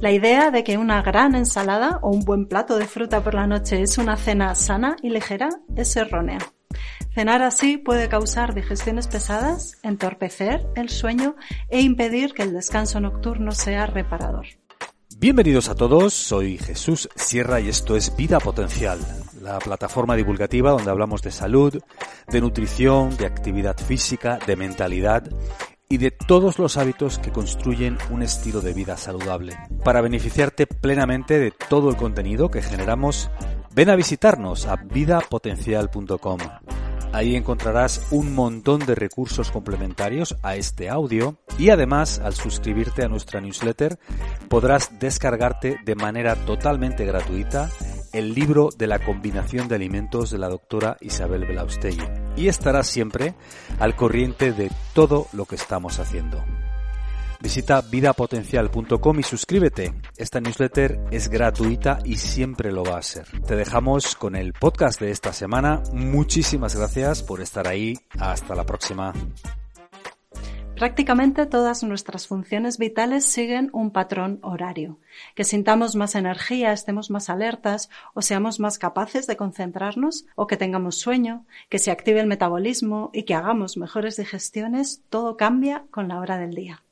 La idea de que una gran ensalada o un buen plato de fruta por la noche es una cena sana y ligera es errónea. Cenar así puede causar digestiones pesadas, entorpecer el sueño e impedir que el descanso nocturno sea reparador. Bienvenidos a todos, soy Jesús Sierra y esto es Vida Potencial, la plataforma divulgativa donde hablamos de salud, de nutrición, de actividad física, de mentalidad y de todos los hábitos que construyen un estilo de vida saludable. Para beneficiarte plenamente de todo el contenido que generamos, ven a visitarnos a vidapotencial.com. Ahí encontrarás un montón de recursos complementarios a este audio y además al suscribirte a nuestra newsletter podrás descargarte de manera totalmente gratuita el libro de la combinación de alimentos de la doctora Isabel Belaustegui y estarás siempre al corriente de todo lo que estamos haciendo. Visita vidapotencial.com y suscríbete. Esta newsletter es gratuita y siempre lo va a ser. Te dejamos con el podcast de esta semana. Muchísimas gracias por estar ahí. Hasta la próxima. Prácticamente todas nuestras funciones vitales siguen un patrón horario. Que sintamos más energía, estemos más alertas o seamos más capaces de concentrarnos o que tengamos sueño, que se active el metabolismo y que hagamos mejores digestiones, todo cambia con la hora del día.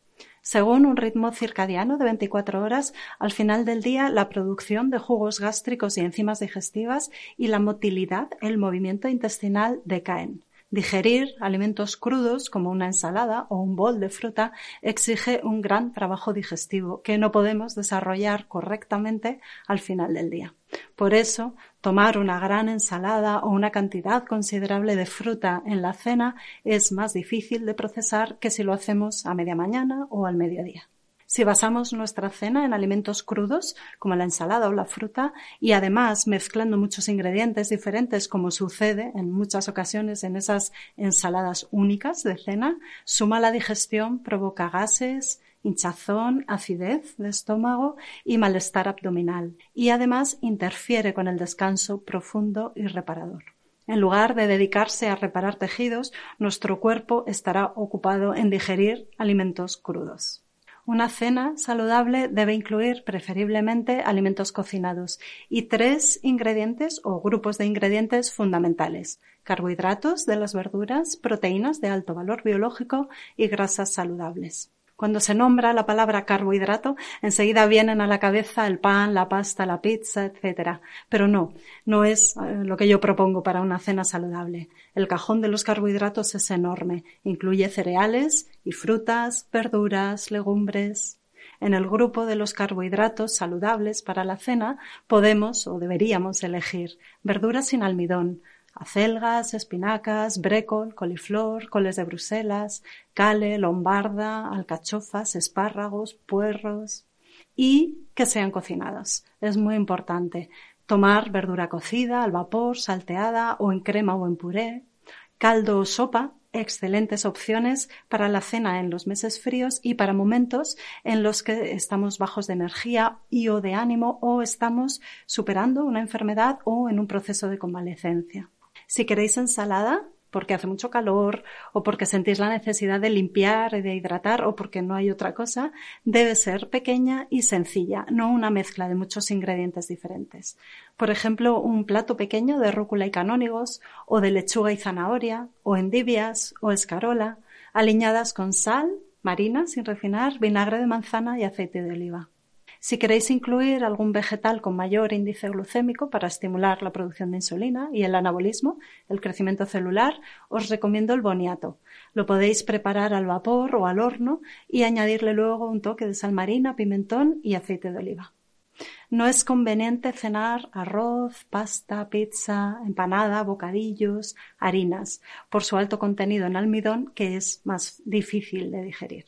Según un ritmo circadiano de 24 horas, al final del día la producción de jugos gástricos y enzimas digestivas y la motilidad, el movimiento intestinal decaen. Digerir alimentos crudos como una ensalada o un bol de fruta exige un gran trabajo digestivo que no podemos desarrollar correctamente al final del día. Por eso, tomar una gran ensalada o una cantidad considerable de fruta en la cena es más difícil de procesar que si lo hacemos a media mañana o al mediodía. Si basamos nuestra cena en alimentos crudos, como la ensalada o la fruta, y además mezclando muchos ingredientes diferentes, como sucede en muchas ocasiones en esas ensaladas únicas de cena, su mala digestión provoca gases, hinchazón, acidez de estómago y malestar abdominal, y además interfiere con el descanso profundo y reparador. En lugar de dedicarse a reparar tejidos, nuestro cuerpo estará ocupado en digerir alimentos crudos. Una cena saludable debe incluir preferiblemente alimentos cocinados y tres ingredientes o grupos de ingredientes fundamentales. Carbohidratos de las verduras, proteínas de alto valor biológico y grasas saludables. Cuando se nombra la palabra carbohidrato, enseguida vienen a la cabeza el pan, la pasta, la pizza, etc. Pero no, no es eh, lo que yo propongo para una cena saludable. El cajón de los carbohidratos es enorme. Incluye cereales y frutas, verduras, legumbres. En el grupo de los carbohidratos saludables para la cena podemos o deberíamos elegir verduras sin almidón, acelgas, espinacas, brécol, coliflor, coles de Bruselas, cale, lombarda, alcachofas, espárragos, puerros y que sean cocinados. Es muy importante. Tomar verdura cocida, al vapor, salteada o en crema o en puré, caldo o sopa, excelentes opciones para la cena en los meses fríos y para momentos en los que estamos bajos de energía y o de ánimo o estamos superando una enfermedad o en un proceso de convalecencia. Si queréis ensalada, porque hace mucho calor o porque sentís la necesidad de limpiar y de hidratar o porque no hay otra cosa, debe ser pequeña y sencilla, no una mezcla de muchos ingredientes diferentes. Por ejemplo, un plato pequeño de rúcula y canónigos o de lechuga y zanahoria o endivias o escarola, aliñadas con sal, marina sin refinar, vinagre de manzana y aceite de oliva. Si queréis incluir algún vegetal con mayor índice glucémico para estimular la producción de insulina y el anabolismo, el crecimiento celular, os recomiendo el boniato. Lo podéis preparar al vapor o al horno y añadirle luego un toque de sal marina, pimentón y aceite de oliva. No es conveniente cenar arroz, pasta, pizza, empanada, bocadillos, harinas, por su alto contenido en almidón que es más difícil de digerir.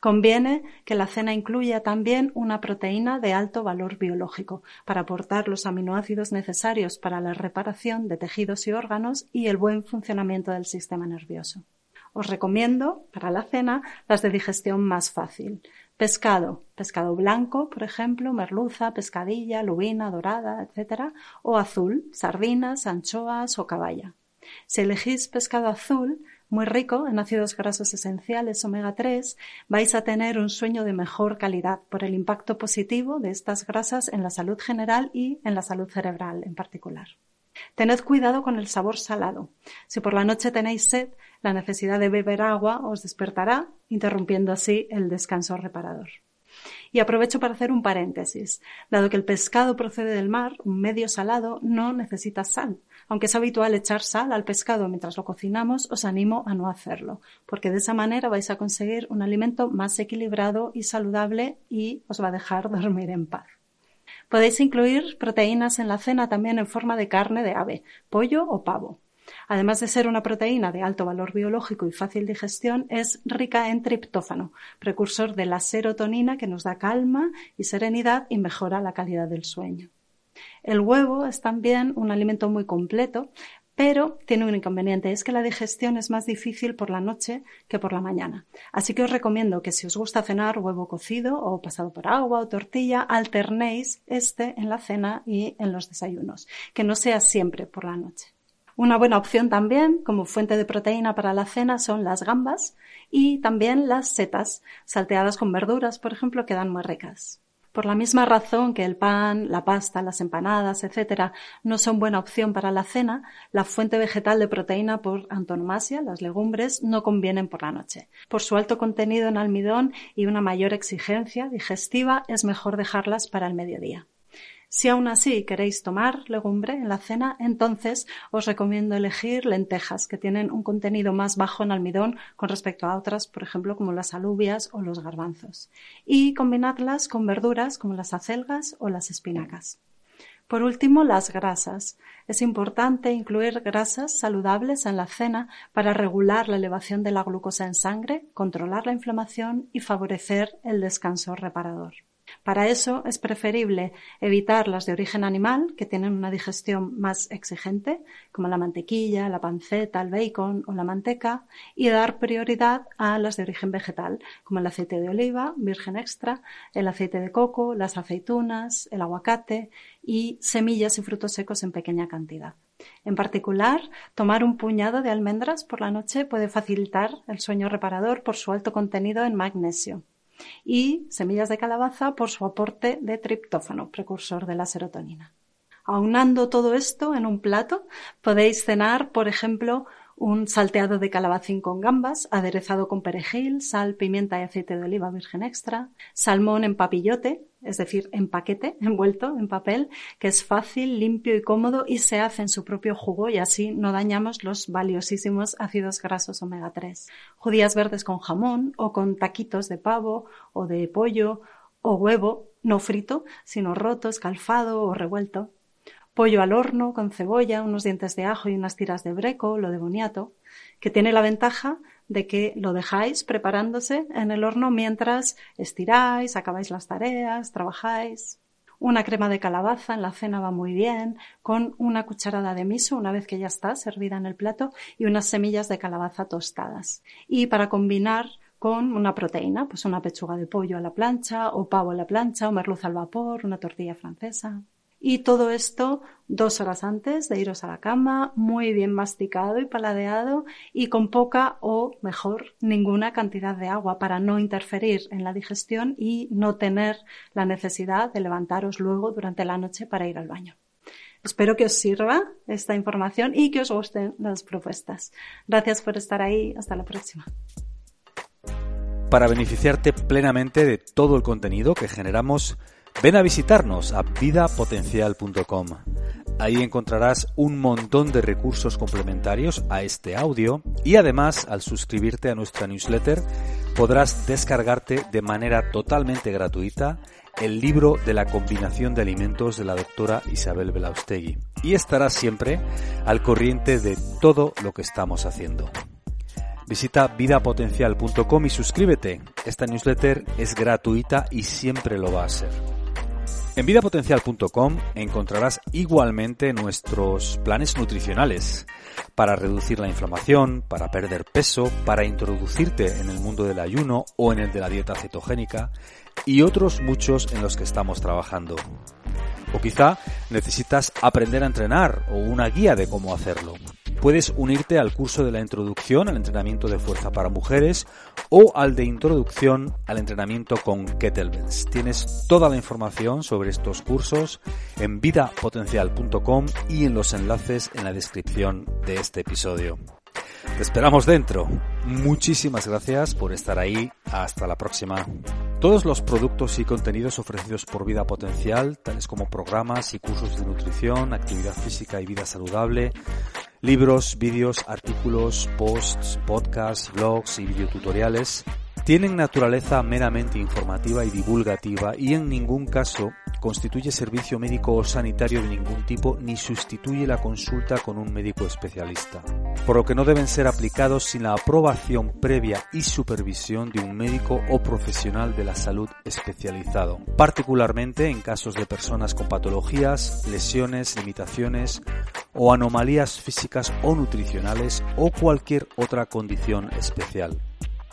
Conviene que la cena incluya también una proteína de alto valor biológico para aportar los aminoácidos necesarios para la reparación de tejidos y órganos y el buen funcionamiento del sistema nervioso. Os recomiendo para la cena las de digestión más fácil. Pescado, pescado blanco, por ejemplo, merluza, pescadilla, lubina, dorada, etc. O azul, sardinas, anchoas o caballa. Si elegís pescado azul, muy rico en ácidos grasos esenciales omega 3, vais a tener un sueño de mejor calidad por el impacto positivo de estas grasas en la salud general y en la salud cerebral en particular. Tened cuidado con el sabor salado. Si por la noche tenéis sed, la necesidad de beber agua os despertará, interrumpiendo así el descanso reparador. Y aprovecho para hacer un paréntesis. Dado que el pescado procede del mar, un medio salado no necesita sal. Aunque es habitual echar sal al pescado mientras lo cocinamos, os animo a no hacerlo, porque de esa manera vais a conseguir un alimento más equilibrado y saludable y os va a dejar dormir en paz. Podéis incluir proteínas en la cena también en forma de carne de ave, pollo o pavo. Además de ser una proteína de alto valor biológico y fácil digestión, es rica en triptófano, precursor de la serotonina que nos da calma y serenidad y mejora la calidad del sueño. El huevo es también un alimento muy completo, pero tiene un inconveniente, es que la digestión es más difícil por la noche que por la mañana. Así que os recomiendo que si os gusta cenar huevo cocido o pasado por agua o tortilla, alternéis este en la cena y en los desayunos, que no sea siempre por la noche. Una buena opción también como fuente de proteína para la cena son las gambas y también las setas, salteadas con verduras, por ejemplo, quedan muy ricas. Por la misma razón que el pan, la pasta, las empanadas, etcétera, no son buena opción para la cena, la fuente vegetal de proteína por antonomasia, las legumbres, no convienen por la noche. Por su alto contenido en almidón y una mayor exigencia digestiva, es mejor dejarlas para el mediodía. Si aún así queréis tomar legumbre en la cena, entonces os recomiendo elegir lentejas que tienen un contenido más bajo en almidón con respecto a otras, por ejemplo, como las alubias o los garbanzos, y combinarlas con verduras como las acelgas o las espinacas. Por último, las grasas. Es importante incluir grasas saludables en la cena para regular la elevación de la glucosa en sangre, controlar la inflamación y favorecer el descanso reparador. Para eso es preferible evitar las de origen animal, que tienen una digestión más exigente, como la mantequilla, la panceta, el bacon o la manteca, y dar prioridad a las de origen vegetal, como el aceite de oliva, virgen extra, el aceite de coco, las aceitunas, el aguacate y semillas y frutos secos en pequeña cantidad. En particular, tomar un puñado de almendras por la noche puede facilitar el sueño reparador por su alto contenido en magnesio y semillas de calabaza por su aporte de triptófano, precursor de la serotonina. Aunando todo esto en un plato, podéis cenar, por ejemplo, un salteado de calabacín con gambas, aderezado con perejil, sal, pimienta y aceite de oliva virgen extra, salmón en papillote, es decir, en paquete, envuelto en papel, que es fácil, limpio y cómodo y se hace en su propio jugo y así no dañamos los valiosísimos ácidos grasos omega 3. Judías verdes con jamón o con taquitos de pavo o de pollo o huevo, no frito, sino roto, escalfado o revuelto pollo al horno con cebolla, unos dientes de ajo y unas tiras de breco, lo de boniato, que tiene la ventaja de que lo dejáis preparándose en el horno mientras estiráis, acabáis las tareas, trabajáis. Una crema de calabaza en la cena va muy bien, con una cucharada de miso una vez que ya está servida en el plato y unas semillas de calabaza tostadas. Y para combinar con una proteína, pues una pechuga de pollo a la plancha o pavo a la plancha o merluza al vapor, una tortilla francesa. Y todo esto dos horas antes de iros a la cama, muy bien masticado y paladeado y con poca o mejor ninguna cantidad de agua para no interferir en la digestión y no tener la necesidad de levantaros luego durante la noche para ir al baño. Espero que os sirva esta información y que os gusten las propuestas. Gracias por estar ahí. Hasta la próxima. Para beneficiarte plenamente de todo el contenido que generamos, Ven a visitarnos a vidapotencial.com. Ahí encontrarás un montón de recursos complementarios a este audio y además al suscribirte a nuestra newsletter podrás descargarte de manera totalmente gratuita el libro de la combinación de alimentos de la doctora Isabel Belaustegui y estarás siempre al corriente de todo lo que estamos haciendo. Visita vidapotencial.com y suscríbete. Esta newsletter es gratuita y siempre lo va a ser. En vidapotencial.com encontrarás igualmente nuestros planes nutricionales para reducir la inflamación, para perder peso, para introducirte en el mundo del ayuno o en el de la dieta cetogénica y otros muchos en los que estamos trabajando. O quizá necesitas aprender a entrenar o una guía de cómo hacerlo puedes unirte al curso de la introducción al entrenamiento de fuerza para mujeres o al de introducción al entrenamiento con kettlebells. Tienes toda la información sobre estos cursos en vidapotencial.com y en los enlaces en la descripción de este episodio. Te esperamos dentro. Muchísimas gracias por estar ahí. Hasta la próxima. Todos los productos y contenidos ofrecidos por Vida Potencial, tales como programas y cursos de nutrición, actividad física y vida saludable, libros, vídeos, artículos, posts, podcasts, blogs y videotutoriales, tienen naturaleza meramente informativa y divulgativa y en ningún caso constituye servicio médico o sanitario de ningún tipo ni sustituye la consulta con un médico especialista, por lo que no deben ser aplicados sin la aprobación previa y supervisión de un médico o profesional de la salud especializado, particularmente en casos de personas con patologías, lesiones, limitaciones o anomalías físicas o nutricionales o cualquier otra condición especial.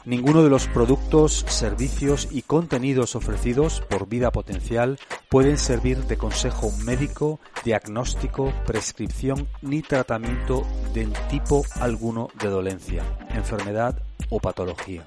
Ninguno de los productos, servicios y contenidos ofrecidos por Vida Potencial pueden servir de consejo médico, diagnóstico, prescripción ni tratamiento de tipo alguno de dolencia, enfermedad o patología.